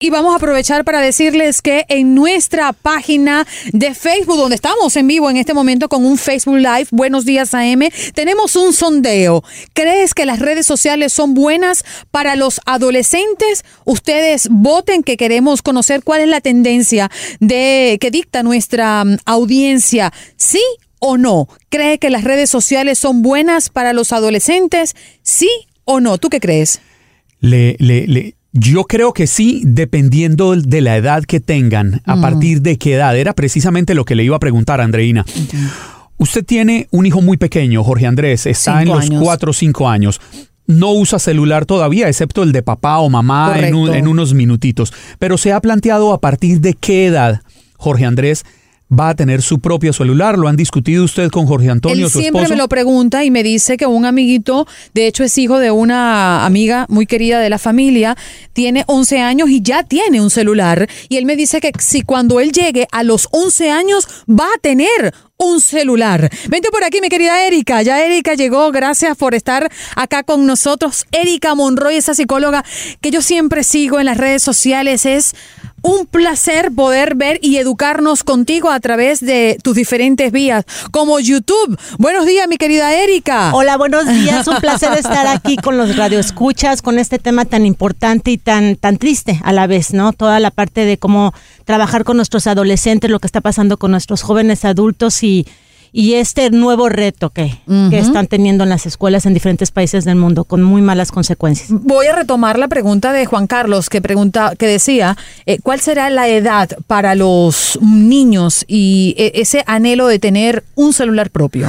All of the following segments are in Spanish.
Y vamos a aprovechar para decirles que en nuestra página de Facebook, donde estamos en vivo en este momento con un Facebook Live, Buenos Días AM, tenemos un sondeo. ¿Crees que las redes sociales son buenas para los adolescentes? Ustedes voten que queremos conocer cuál es la tendencia de que dicta nuestra mm, audiencia. ¿Sí o no? ¿Cree que las redes sociales son buenas para los adolescentes? ¿Sí o no? ¿Tú qué crees? Le, le, le, yo creo que sí, dependiendo de la edad que tengan, a partir de qué edad. Era precisamente lo que le iba a preguntar a Andreina. Usted tiene un hijo muy pequeño, Jorge Andrés, está en Cinco los años. 4 o 5 años. No usa celular todavía, excepto el de papá o mamá en, un- Correcto. en unos minutitos. Pero se ha planteado a partir de qué edad, Jorge Andrés, va a tener su propio celular. ¿Lo han discutido usted con Jorge Antonio, Él su siempre esposo? me lo pregunta y me dice que un amiguito, de hecho es hijo de una amiga muy querida de la familia, tiene 11 años y ya tiene un celular. Y él me dice que si cuando él llegue a los 11 años va a tener un celular. Vente por aquí, mi querida Erika. Ya Erika llegó. Gracias por estar acá con nosotros. Erika Monroy, esa psicóloga que yo siempre sigo en las redes sociales. Es un placer poder ver y educarnos contigo a través de tus diferentes vías, como YouTube. Buenos días, mi querida Erika. Hola, buenos días. Un placer estar aquí con los radioescuchas, con este tema tan importante y tan, tan triste a la vez, ¿no? Toda la parte de cómo trabajar con nuestros adolescentes, lo que está pasando con nuestros jóvenes adultos y, y este nuevo reto que, que están teniendo en las escuelas en diferentes países del mundo, con muy malas consecuencias. Voy a retomar la pregunta de Juan Carlos que pregunta, que decía, eh, ¿cuál será la edad para los niños y eh, ese anhelo de tener un celular propio?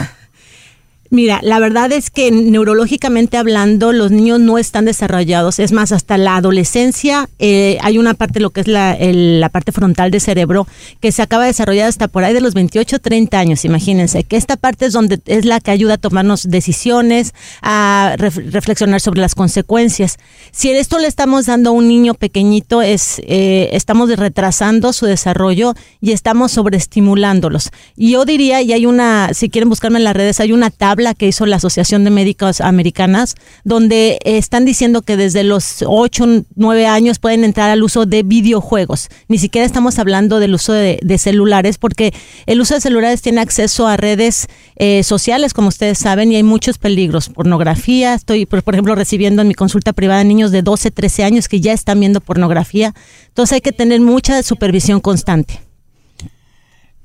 Mira, la verdad es que neurológicamente hablando, los niños no están desarrollados. Es más, hasta la adolescencia eh, hay una parte, lo que es la, parte frontal del cerebro, que se acaba de desarrollar hasta por ahí de los 28, 30 años. Imagínense que esta parte es donde es la que ayuda a tomarnos decisiones, a ref- reflexionar sobre las consecuencias. Si esto le estamos dando a un niño pequeñito, es eh, estamos retrasando su desarrollo y estamos sobreestimulándolos. Y yo diría, y hay una, si quieren buscarme en las redes, hay una tabla que hizo la Asociación de Médicos Americanas, donde están diciendo que desde los 8, 9 años pueden entrar al uso de videojuegos. Ni siquiera estamos hablando del uso de, de celulares, porque el uso de celulares tiene acceso a redes eh, sociales, como ustedes saben, y hay muchos peligros. Pornografía, estoy, por, por ejemplo, recibiendo en mi consulta privada niños de 12, 13 años que ya están viendo pornografía. Entonces hay que tener mucha supervisión constante.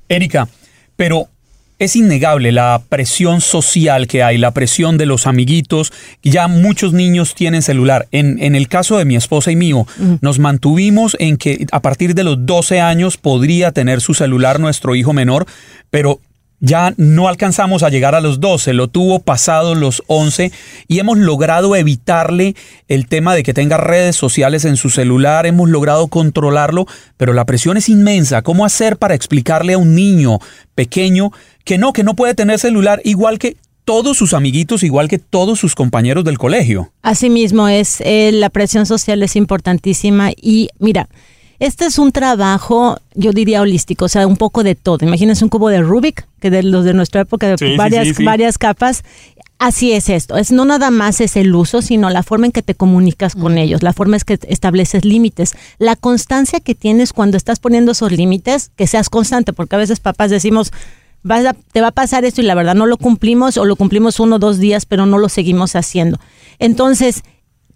Erika, pero es innegable la presión social que hay, la presión de los amiguitos. Ya muchos niños tienen celular. En, en el caso de mi esposa y mío, nos mantuvimos en que a partir de los 12 años podría tener su celular nuestro hijo menor, pero ya no alcanzamos a llegar a los 12, lo tuvo pasado los 11 y hemos logrado evitarle el tema de que tenga redes sociales en su celular, hemos logrado controlarlo, pero la presión es inmensa. ¿Cómo hacer para explicarle a un niño pequeño que no, que no puede tener celular igual que todos sus amiguitos, igual que todos sus compañeros del colegio? Asimismo es, eh, la presión social es importantísima y mira, este es un trabajo, yo diría holístico, o sea, un poco de todo. Imagínense un cubo de Rubik, que de los de nuestra época, de varias, varias capas. Así es esto, es no nada más es el uso, sino la forma en que te comunicas con ellos, la forma en que estableces límites, la constancia que tienes cuando estás poniendo esos límites, que seas constante, porque a veces papás decimos, te va a pasar esto y la verdad no lo cumplimos o lo cumplimos uno o dos días, pero no lo seguimos haciendo. Entonces,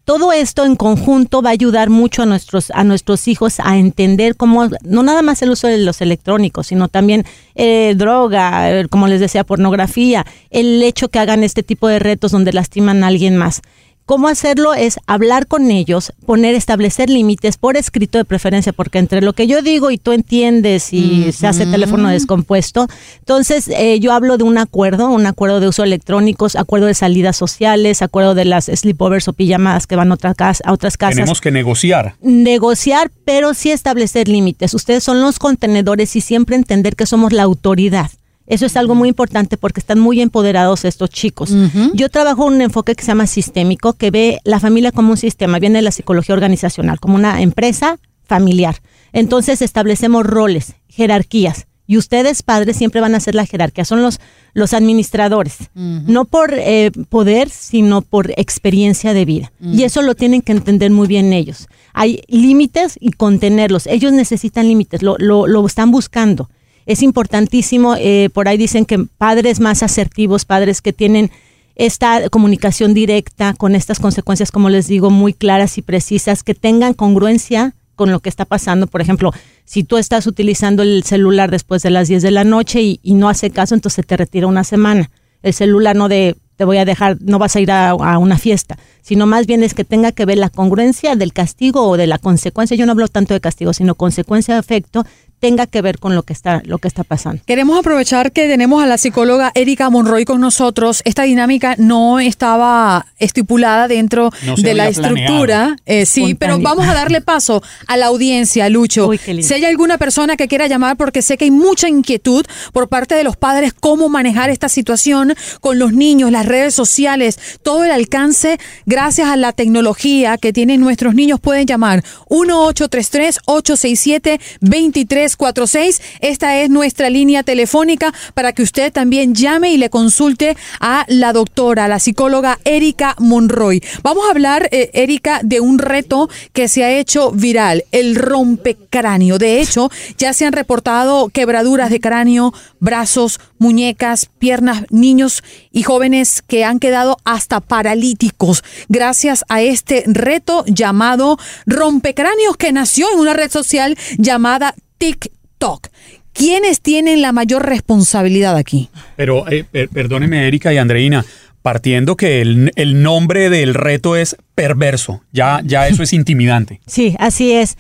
todo esto en conjunto va a ayudar mucho a nuestros, a nuestros hijos a entender cómo, no nada más el uso de los electrónicos, sino también eh, droga, eh, como les decía, pornografía, el hecho que hagan este tipo de retos donde lastiman a alguien más. ¿Cómo hacerlo? Es hablar con ellos, poner, establecer límites por escrito de preferencia, porque entre lo que yo digo y tú entiendes y se hace teléfono descompuesto, entonces eh, yo hablo de un acuerdo, un acuerdo de uso electrónicos, acuerdo de salidas sociales, acuerdo de las sleepovers o pijamadas que van a, otra casa, a otras casas. Tenemos que negociar. Negociar, pero sí establecer límites. Ustedes son los contenedores y siempre entender que somos la autoridad. Eso es algo muy importante porque están muy empoderados estos chicos. Yo trabajo en un enfoque que se llama sistémico, que ve la familia como un sistema, viene de la psicología organizacional, como una empresa familiar. Entonces establecemos roles, jerarquías. Y ustedes, padres, siempre van a ser la jerarquía, son los, los administradores, no por eh, poder, sino por experiencia de vida. Y eso lo tienen que entender muy bien ellos. Hay límites y contenerlos. Ellos necesitan límites, lo, lo, lo están buscando es importantísimo, eh, por ahí dicen que padres más asertivos, padres que tienen esta comunicación directa con estas consecuencias, como les digo, muy claras y precisas, que tengan congruencia con lo que está pasando. Por ejemplo, si tú estás utilizando el celular después de las 10 de la noche y, no hace caso, entonces te retira una semana. El celular no de te voy a dejar, no vas a ir a, a, una fiesta, sino más bien es que tenga que ver la congruencia del castigo o de la consecuencia. Yo no hablo tanto de castigo, sino consecuencia de efecto tenga que ver con lo que está lo que está pasando. Queremos aprovechar que tenemos a la psicóloga Erika Monroy con nosotros. Esta dinámica no estaba estipulada dentro de la estructura, eh, sí, pero vamos a darle paso a la audiencia, Lucho. si hay alguna persona que quiera llamar, porque sé que hay mucha inquietud por parte de los padres cómo manejar esta situación con los niños, las redes sociales, todo el alcance gracias a la tecnología que tienen nuestros niños pueden llamar 1833 867 23 46 Esta es nuestra línea telefónica para que usted también llame y le consulte a la doctora, la psicóloga Erika Monroy. Vamos a hablar, eh, Erika, de un reto que se ha hecho viral, el rompecráneo. De hecho, ya se han reportado quebraduras de cráneo, brazos, muñecas, piernas, niños y jóvenes que han quedado hasta paralíticos gracias a este reto llamado rompecráneos que nació en una red social llamada TikTok. ¿Quiénes tienen la mayor responsabilidad aquí? Pero eh, perdóneme, Erika y Andreina, partiendo que el, el, nombre del reto es perverso, ya, ya eso es intimidante. Sí, así es.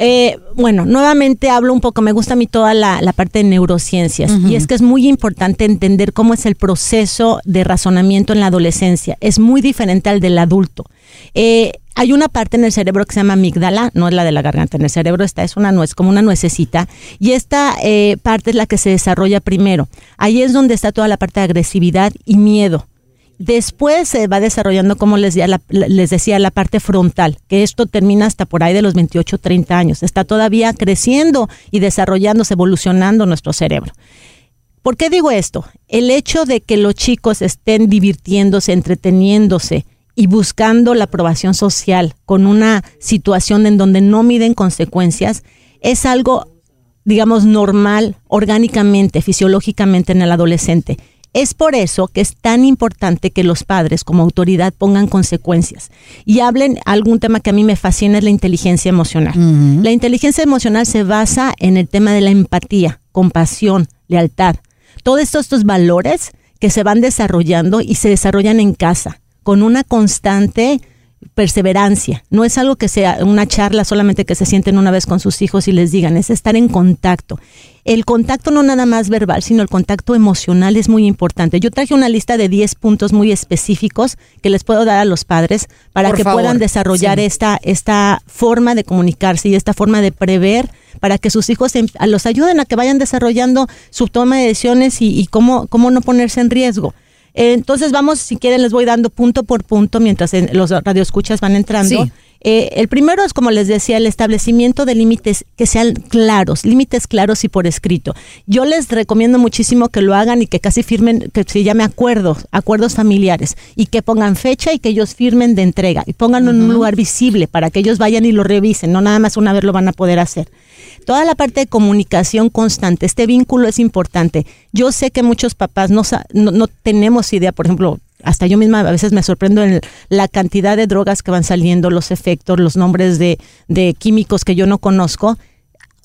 Eh, bueno, nuevamente hablo un poco, me gusta a mí toda la, la parte de neurociencias y es que es muy importante entender cómo es el proceso de razonamiento en la adolescencia. Es muy diferente al del adulto. Eh, hay una parte en el cerebro que se llama amígdala, no es la de la garganta, en el cerebro está, es una nuez, como una nuececita, y esta eh, parte es la que se desarrolla primero. Ahí es donde está toda la parte de agresividad y miedo. Después se va desarrollando, como les decía, les decía, la parte frontal, que esto termina hasta por ahí de los 28, 30 años. Está todavía creciendo y desarrollándose, evolucionando nuestro cerebro. ¿Por qué digo esto? El hecho de que los chicos estén divirtiéndose, entreteniéndose, y buscando la aprobación social con una situación en donde no miden consecuencias, es algo, digamos, normal orgánicamente, fisiológicamente en el adolescente. Es por eso que es tan importante que los padres como autoridad pongan consecuencias y hablen algún tema que a mí me fascina es la inteligencia emocional. La inteligencia emocional se basa en el tema de la empatía, compasión, lealtad. Todos estos, estos valores que se van desarrollando y se desarrollan en casa con una constante perseverancia. No es algo que sea una charla solamente que se sienten una vez con sus hijos y les digan, es estar en contacto. El contacto no nada más verbal, sino el contacto emocional es muy importante. Yo traje una lista de 10 puntos muy específicos que les puedo dar a los padres para que puedan desarrollar esta, esta forma de comunicarse y esta forma de prever para que sus hijos em, los ayuden a que vayan desarrollando su toma de decisiones y, y cómo, cómo no ponerse en riesgo. Entonces vamos, si quieren, les voy dando punto por punto mientras los radioescuchas van entrando. Eh, el primero es, como les decía, el establecimiento de límites que sean claros, límites claros y por escrito. Yo les recomiendo muchísimo que lo hagan y que casi firmen, que se llame acuerdos, acuerdos familiares, y que pongan fecha y que ellos firmen de entrega y pónganlo en un lugar visible para que ellos vayan y lo revisen, no nada más una vez lo van a poder hacer. Toda la parte de comunicación constante, este vínculo es importante. Yo sé que muchos papás no, no, tenemos idea, por ejemplo, hasta yo misma a veces me sorprendo en la cantidad de drogas que van saliendo, los efectos, los nombres de, químicos que yo no conozco.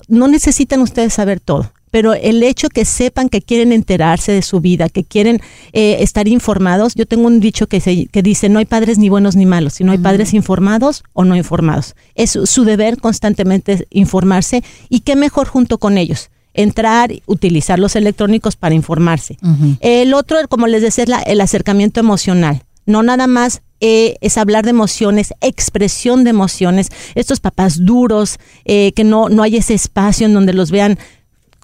No necesitan ustedes saber todo pero el hecho que sepan que quieren enterarse de su vida, que quieren eh, estar informados, yo tengo un dicho que, se, que dice, no hay padres ni buenos ni malos, sino hay padres informados o no informados. Es su deber constantemente informarse y qué mejor junto con ellos entrar, utilizar los electrónicos para informarse. El otro, como les decía, es el acercamiento emocional. No nada más eh, es hablar de emociones, expresión de emociones. Estos papás duros, eh, que no, no hay ese espacio en donde los vean,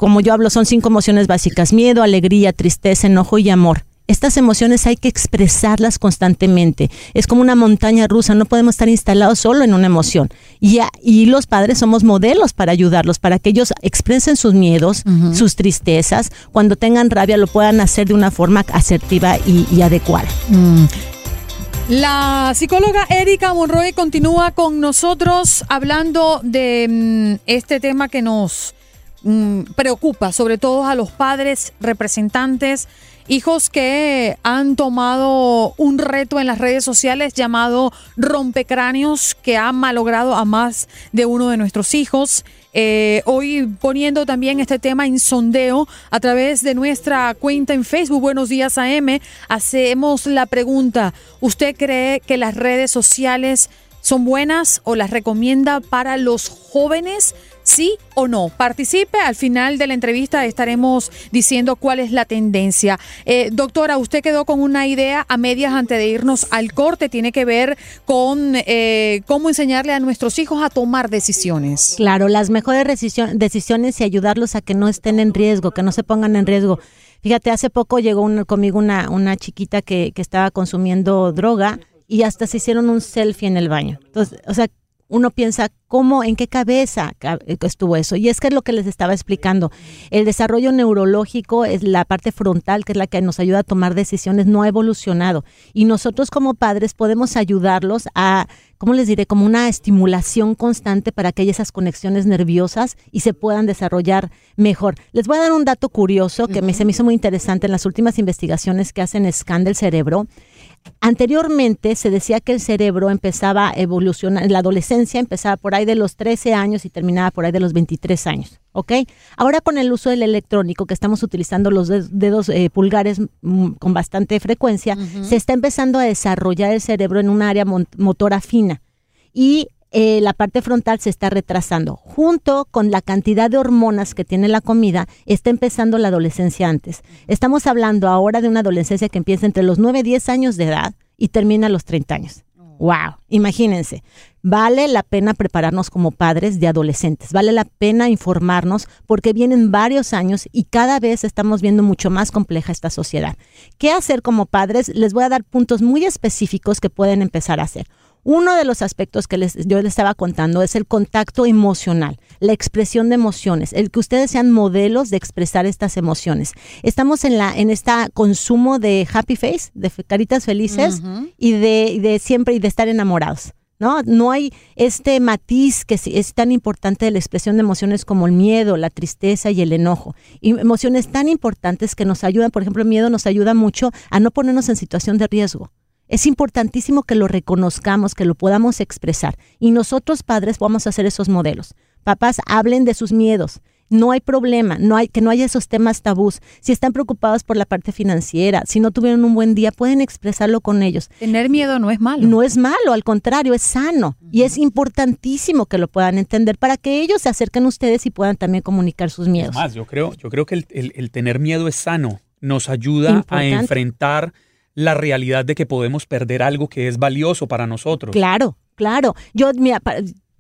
como yo hablo, son cinco emociones básicas, miedo, alegría, tristeza, enojo y amor. Estas emociones hay que expresarlas constantemente. Es como una montaña rusa, no podemos estar instalados solo en una emoción. Y, y los padres somos modelos para ayudarlos, para que ellos expresen sus miedos, sus tristezas. Cuando tengan rabia lo puedan hacer de una forma asertiva y, adecuada. Mm. La psicóloga Erika Monroy continúa con nosotros hablando de mm, este tema que nos mm, preocupa, sobre todo a los padres representantes hijos que han tomado un reto en las redes sociales llamado rompecráneos que ha malogrado a más de uno de nuestros hijos. Eh, hoy poniendo también este tema en sondeo a través de nuestra cuenta en Facebook, Buenos Días AM, hacemos la pregunta, ¿usted cree que las redes sociales son buenas o las recomienda para los jóvenes? ¿Sí o no? Participe. Al final de la entrevista estaremos diciendo cuál es la tendencia. Eh, doctora, usted quedó con una idea a medias antes de irnos al corte. Tiene que ver con eh, cómo enseñarle a nuestros hijos a tomar decisiones. Claro, las mejores decisiones y ayudarlos a que no estén en riesgo, que no se pongan en riesgo. Fíjate, hace poco llegó conmigo una, una chiquita que, que estaba consumiendo droga y hasta se hicieron un selfie en el baño. Entonces, o sea, uno piensa, ¿cómo, en qué cabeza estuvo eso? Y es que es lo que les estaba explicando. El desarrollo neurológico es la parte frontal, que es la que nos ayuda a tomar decisiones, no ha evolucionado. Y nosotros como padres podemos ayudarlos a, ¿cómo les diré? Como una estimulación constante para que haya esas conexiones nerviosas y se puedan desarrollar mejor. Les voy a dar un dato curioso que me, se me hizo muy interesante en las últimas investigaciones que hacen Scan del cerebro. Anteriormente se decía que el cerebro empezaba a evolucionar, en la adolescencia empezaba por ahí de los 13 años y terminaba por ahí de los 23 años, ¿ok? Ahora con el uso del electrónico, que estamos utilizando los dedos eh, pulgares mm, con bastante frecuencia, se está empezando a desarrollar el cerebro en un área motora fina. Y eh, la parte frontal se está retrasando. Junto con la cantidad de hormonas que tiene la comida, está empezando la adolescencia antes. Estamos hablando ahora de una adolescencia que empieza entre los 9 y 10 años de edad y termina a los 30 años. Wow, imagínense, vale la pena prepararnos como padres de adolescentes, vale la pena informarnos porque vienen varios años y cada vez estamos viendo mucho más compleja esta sociedad. ¿Qué hacer como padres? Les voy a dar puntos muy específicos que pueden empezar a hacer. Uno de los aspectos que les, yo les estaba contando es el contacto emocional, la expresión de emociones, el que ustedes sean modelos de expresar estas emociones. Estamos en la en este consumo de happy face, de caritas felices y de, de siempre y de estar enamorados. ¿No? No hay este matiz que es tan importante de la expresión de emociones como el miedo, la tristeza y el enojo. Y emociones tan importantes que nos ayudan, por ejemplo, el miedo nos ayuda mucho a no ponernos en situación de riesgo. Es importantísimo que lo reconozcamos, que lo podamos expresar. Y nosotros padres vamos a hacer esos modelos. Papás, hablen de sus miedos. No hay problema, no hay, que no haya esos temas tabús. Si están preocupados por la parte financiera, si no tuvieron un buen día, pueden expresarlo con ellos. Tener miedo no es malo. No es malo, al contrario, es sano. Y es importantísimo que lo puedan entender para que ellos se acerquen a ustedes y puedan también comunicar sus miedos. Más, yo creo, yo creo que el, el- el tener miedo es sano. Nos ayuda a enfrentar la realidad de que podemos perder algo que es valioso para nosotros. Claro, claro. Yo, mira,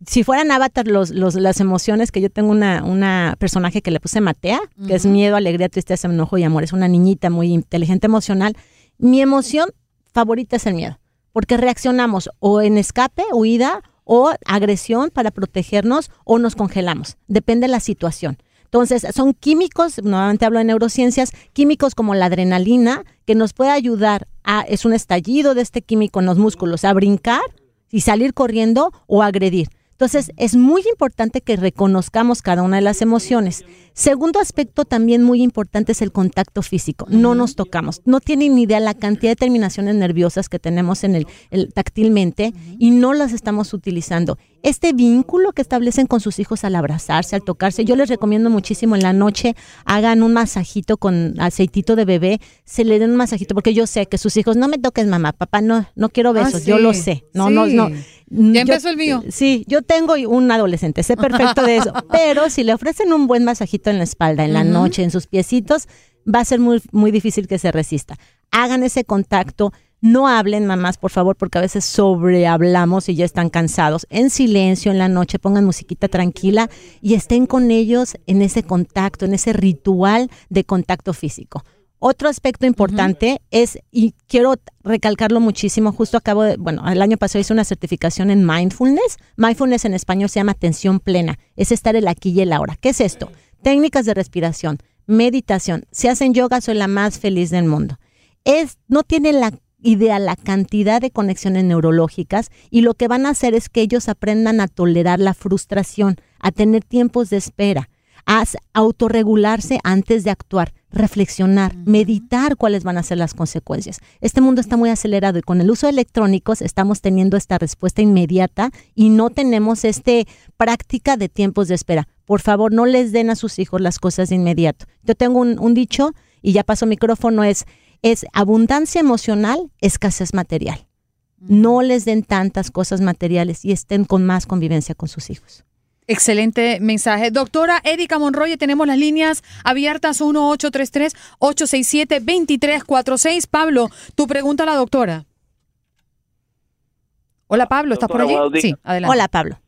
si fueran avatar los, los, las emociones, que yo tengo una, una personaje que le puse Matea, que es miedo, alegría, tristeza, enojo y amor. Es una niñita muy inteligente emocional. Mi emoción favorita es el miedo, porque reaccionamos o en escape, huida, o agresión para protegernos, o nos congelamos. Depende de la situación. Entonces, son químicos, nuevamente hablo de neurociencias, químicos como la adrenalina, que nos puede ayudar a, es un estallido de este químico en los músculos, a brincar y salir corriendo o agredir. Entonces, es muy importante que reconozcamos cada una de las emociones. Segundo aspecto también muy importante es el contacto físico. No nos tocamos. No tienen ni idea la cantidad de terminaciones nerviosas que tenemos en el, el táctilmente y no las estamos utilizando. Este vínculo que establecen con sus hijos al abrazarse, al tocarse, yo les recomiendo muchísimo en la noche hagan un masajito con aceitito de bebé, se le den un masajito porque yo sé que sus hijos no me toques mamá, papá no no quiero Ah, besos, yo lo sé. No, no, no. Ya Yo- empezó el mío. Sí, yo tengo un adolescente, sé perfecto de eso, pero si le ofrecen un buen masajito en la espalda, en la noche, en sus piecitos, va a ser muy, muy difícil que se resista. Hagan ese contacto, no hablen mamás, por favor, porque a veces sobrehablamos y ya están cansados. En silencio, en la noche, pongan musiquita tranquila y estén con ellos en ese contacto, en ese ritual de contacto físico. Otro aspecto importante es, y quiero recalcarlo muchísimo, justo acabo de, bueno, el año pasado hice una certificación en mindfulness. Mindfulness en español se llama atención plena, es estar el aquí y el ahora. ¿Qué es esto? Técnicas de respiración, meditación. Si hacen yoga, soy la más feliz del mundo. Es, no tiene la idea la cantidad de conexiones neurológicas y lo que van a hacer es que ellos aprendan a tolerar la frustración, a tener tiempos de espera, a autorregularse antes de actuar, reflexionar, meditar cuáles van a ser las consecuencias. Este mundo está muy acelerado y con el uso de electrónicos estamos teniendo esta respuesta inmediata y no tenemos este práctica de tiempos de espera. Por favor, no les den a sus hijos las cosas de inmediato. Yo tengo un, un dicho y ya paso micrófono es es abundancia emocional, escasez material. No les den tantas cosas materiales y estén con más convivencia con sus hijos. Excelente mensaje. Doctora Erika Monroy, tenemos las líneas abiertas 1833-867-2346. Pablo, tu pregunta a la doctora. Hola Pablo, ¿estás por allí? días. Sí, adelante. Hola, Pablo.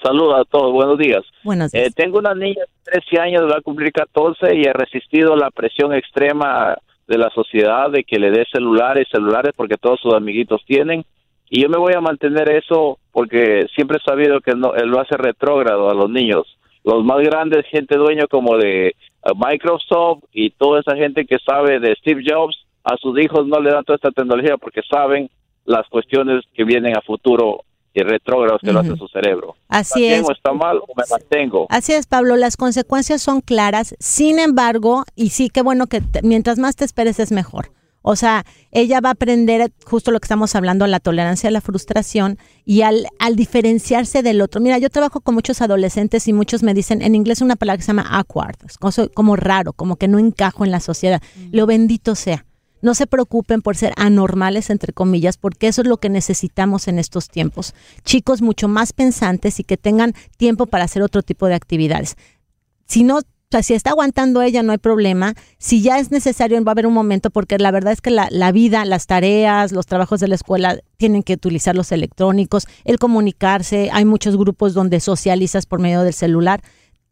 Saludos a todos, buenos días. Buenos Eh, tengo una niña de 13 años, va a cumplir 14 y ha resistido la presión extrema de la sociedad de que le dé celulares, celulares porque todos sus amiguitos tienen. Y yo me voy a mantener eso porque siempre he sabido que no, él lo hace retrógrado a los niños. Los más grandes, gente dueño como de eh, Microsoft y toda esa gente que sabe de Steve Jobs, a sus hijos no le dan toda esta tecnología porque saben las cuestiones que vienen a futuro y retrógrados que lo hace su cerebro. Así ¿Está bien es. o está mal o me mantengo? Así es, Pablo, las consecuencias son claras. Sin embargo, y sí, qué bueno que te- mientras más te esperes es mejor. O sea, ella va a aprender justo lo que estamos hablando, la tolerancia a la frustración y al, al diferenciarse del otro. Mira, yo trabajo con muchos adolescentes y muchos me dicen, en inglés una palabra que se llama awkward, es cosa- como raro, como que no encajo en la sociedad. Lo bendito sea. No se preocupen por ser anormales, entre comillas, porque eso es lo que necesitamos en estos tiempos. Chicos mucho más pensantes y que tengan tiempo para hacer otro tipo de actividades. Si no, o sea, si está aguantando ella, no hay problema. Si ya es necesario, va a haber un momento, porque la verdad es que la, la vida, las tareas, los trabajos de la escuela tienen que utilizar los electrónicos, el comunicarse. Hay muchos grupos donde socializas por medio del celular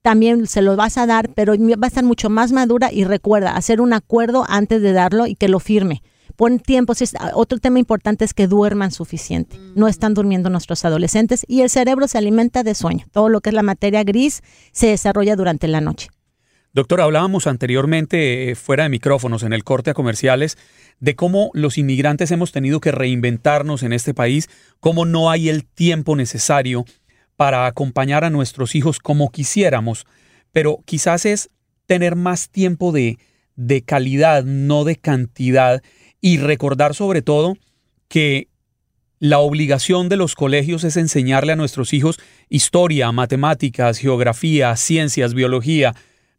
también se lo vas a dar, pero va a estar mucho más madura y recuerda, hacer un acuerdo antes de darlo y que lo firme. Pon tiempo. Otro tema importante es que duerman suficiente. No están durmiendo nuestros adolescentes y el cerebro se alimenta de sueño. Todo lo que es la materia gris se desarrolla durante la noche. Doctor, hablábamos anteriormente eh, fuera de micrófonos en el corte a comerciales de cómo los inmigrantes hemos tenido que reinventarnos en este país, cómo no hay el tiempo necesario para acompañar a nuestros hijos como quisiéramos, pero quizás es tener más tiempo de, de calidad, no de cantidad, y recordar sobre todo que la obligación de los colegios es enseñarle a nuestros hijos historia, matemáticas, geografía, ciencias, biología,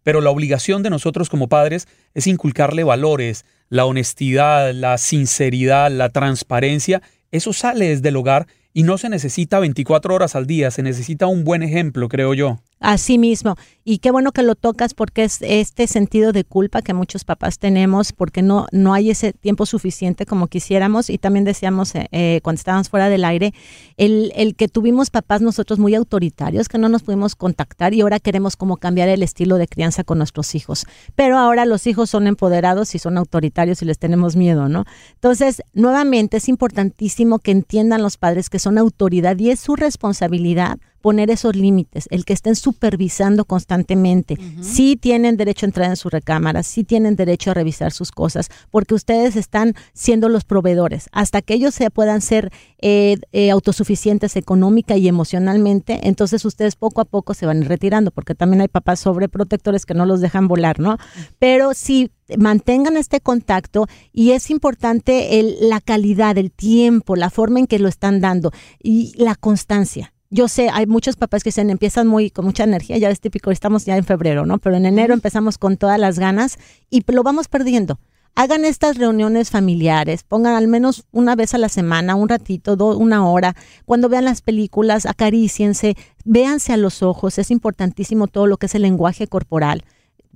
pero la obligación de nosotros como padres es inculcarle valores, la honestidad, la sinceridad, la transparencia. Eso sale desde el hogar y no se necesita 24 horas al día, se necesita un buen ejemplo, creo yo. Así mismo. Y qué bueno que lo tocas porque es este sentido de culpa que muchos papás tenemos porque no, no hay ese tiempo suficiente como quisiéramos. Y también decíamos eh, eh, cuando estábamos fuera del aire, el, el, que tuvimos papás nosotros muy autoritarios, que no nos pudimos contactar y ahora queremos como cambiar el estilo de crianza con nuestros hijos. Pero ahora los hijos son empoderados y son autoritarios y les tenemos miedo, ¿no? Entonces, nuevamente es importantísimo que entiendan los padres que son autoridad y es su responsabilidad poner esos límites, el que estén supervisando constantemente. Sí tienen derecho a entrar en su recámara, sí tienen derecho a revisar sus cosas, porque ustedes están siendo los proveedores. Hasta que ellos se puedan ser eh, eh, autosuficientes económica y emocionalmente, entonces ustedes poco a poco se van retirando, porque también hay papás sobreprotectores que no los dejan volar, ¿no? Pero sí mantengan este contacto y es importante el, la calidad, el tiempo, la forma en que lo están dando y la constancia yo sé, hay muchos papás que se empiezan muy con mucha energía, ya es típico, estamos ya en febrero, ¿no? Pero en enero empezamos con todas las ganas y lo vamos perdiendo. Hagan estas reuniones familiares, pongan al menos una vez a la semana, un ratito, una hora. Cuando vean las películas, acaríciense, véanse a los ojos, es importantísimo todo lo que es el lenguaje corporal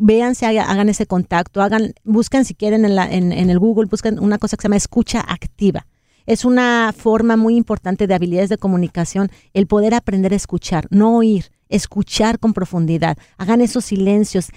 véanse, hagan ese contacto, hagan, busquen si quieren en, la, en, en, el Google, busquen una cosa que se llama escucha activa es una forma muy importante de habilidades de comunicación el poder aprender a escuchar, no oír, escuchar con profundidad. Hagan esos silencios,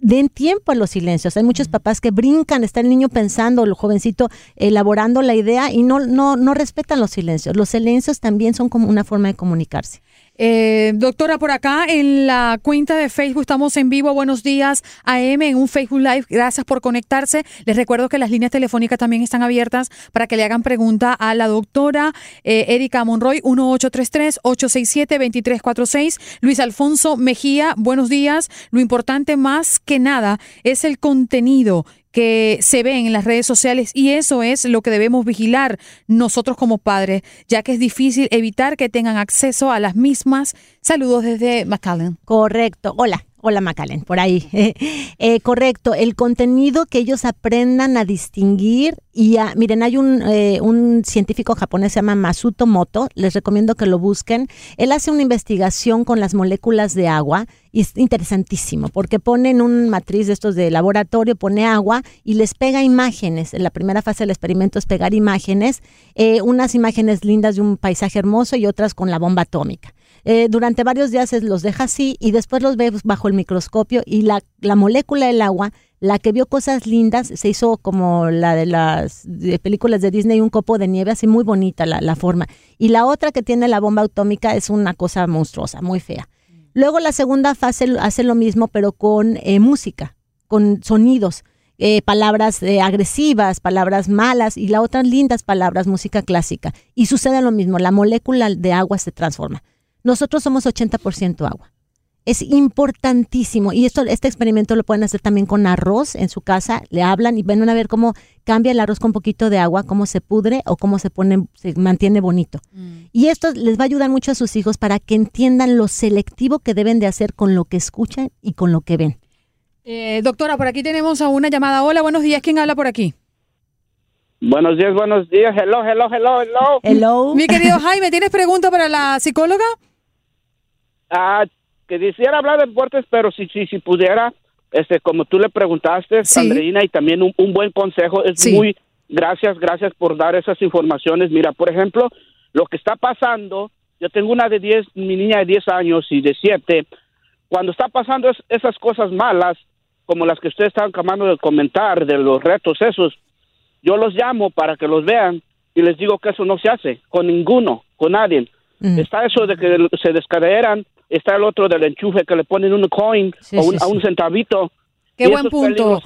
den tiempo a los silencios. Hay muchos papás que brincan, está el niño pensando, el jovencito elaborando la idea y no, no, no respetan los silencios. Los silencios también son como una forma de comunicarse. Eh, doctora, por acá en la cuenta de Facebook estamos en vivo. Buenos días, AM, en un Facebook Live. Gracias por conectarse. Les recuerdo que las líneas telefónicas también están abiertas para que le hagan pregunta a la doctora eh, Erika Monroy, 1833-867-2346. Luis Alfonso Mejía, buenos días. Lo importante más que nada es el contenido que se ven en las redes sociales y eso es lo que debemos vigilar nosotros como padres, ya que es difícil evitar que tengan acceso a las mismas. Saludos desde McAllen. Correcto. Hola. Hola Macalen, por ahí. Eh, correcto, el contenido que ellos aprendan a distinguir y a, miren, hay un, eh, un científico japonés, se llama Masuto Moto, les recomiendo que lo busquen. Él hace una investigación con las moléculas de agua y es interesantísimo porque pone en un matriz de estos de laboratorio, pone agua y les pega imágenes. En la primera fase del experimento es pegar imágenes, eh, unas imágenes lindas de un paisaje hermoso y otras con la bomba atómica. Eh, durante varios días los deja así y después los ve bajo el microscopio y la, la molécula del agua, la que vio cosas lindas, se hizo como la de las películas de Disney, un copo de nieve, así muy bonita la, la, forma. Y la otra que tiene la bomba atómica es una cosa monstruosa, muy fea. Luego la segunda fase hace lo mismo, pero con eh, música, con sonidos. Eh, palabras eh, agresivas, palabras malas y la otra lindas palabras, música clásica. Y sucede lo mismo, la molécula de agua se transforma. Nosotros somos 80% agua. Es importantísimo. Y esto, este experimento lo pueden hacer también con arroz en su casa. Le hablan y ven a ver cómo cambia el arroz con un poquito de agua, cómo se pudre o cómo se pone, se mantiene bonito. Mm. Y esto les va a ayudar mucho a sus hijos para que entiendan lo selectivo que deben de hacer con lo que escuchan y con lo que ven. Eh, doctora, por aquí tenemos a una llamada. Hola, buenos días. ¿Quién habla por aquí? Buenos días, buenos días. Hello, hello, hello, hello. Hello. Mi querido Jaime, ¿tienes pregunta para la psicóloga? Ah, que quisiera hablar de deportes, pero si, si, si pudiera, este, como tú le preguntaste, sí. y también un, un, buen consejo, es muy, gracias, gracias por dar esas informaciones. Mira, por ejemplo, lo que está pasando, yo tengo una de 10, mi niña de 10 años y de 7, cuando está pasando es, esas cosas malas, como las que ustedes estaban acabando de comentar, de los retos esos, yo los llamo para que los vean y les digo que eso no se hace con ninguno, con nadie. Mm. Está eso de que se descaderan, está el otro del enchufe que le ponen un coin sí, o un, sí, a un centavito Qué buen punto.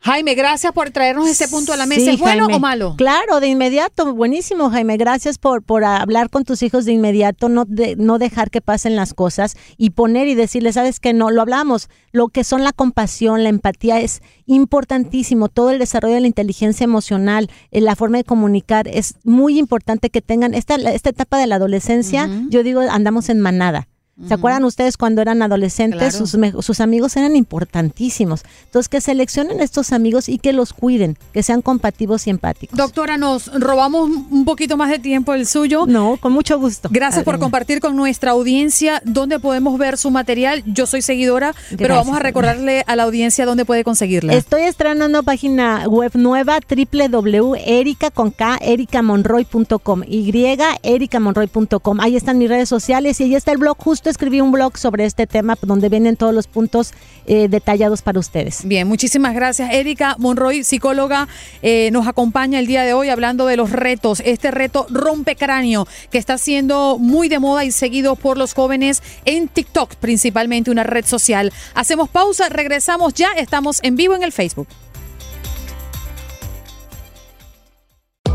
Jaime, gracias por traernos ese punto a la mesa. ¿Es bueno o malo? Claro, de inmediato. Buenísimo, Jaime. Gracias por, por hablar con tus hijos de inmediato, no, de, no dejar que pasen las cosas y poner y decirles, sabes que no, lo hablamos, lo que son la compasión, la empatía es importantísimo. Todo el desarrollo de la inteligencia emocional, eh, la forma de comunicar, es muy importante que tengan esta, esta etapa de la adolescencia. Yo digo, andamos en manada. ¿Se acuerdan ustedes cuando eran adolescentes? Sus, sus, amigos eran importantísimos. Entonces, que seleccionen estos amigos y que los cuiden, que sean compatibles y empáticos. Doctora, nos robamos un poquito más de tiempo el suyo. No, con mucho gusto. Gracias por compartir con nuestra audiencia dónde podemos ver su material. Yo soy seguidora, pero vamos a recordarle a la audiencia dónde puede conseguirla. Estoy estrenando página web nueva www.erica con K, ericamonroy.com, y ericamonroy.com. Ahí están mis redes sociales y ahí está el blog justo escribí un blog sobre este tema donde vienen todos los puntos eh, detallados para ustedes. Bien, muchísimas gracias. Erika Monroy, psicóloga, eh, nos acompaña el día de hoy hablando de los retos. Este reto rompecráneo que está siendo muy de moda y seguido por los jóvenes en TikTok, principalmente una red social. Hacemos pausa, regresamos ya, estamos en vivo en el Facebook.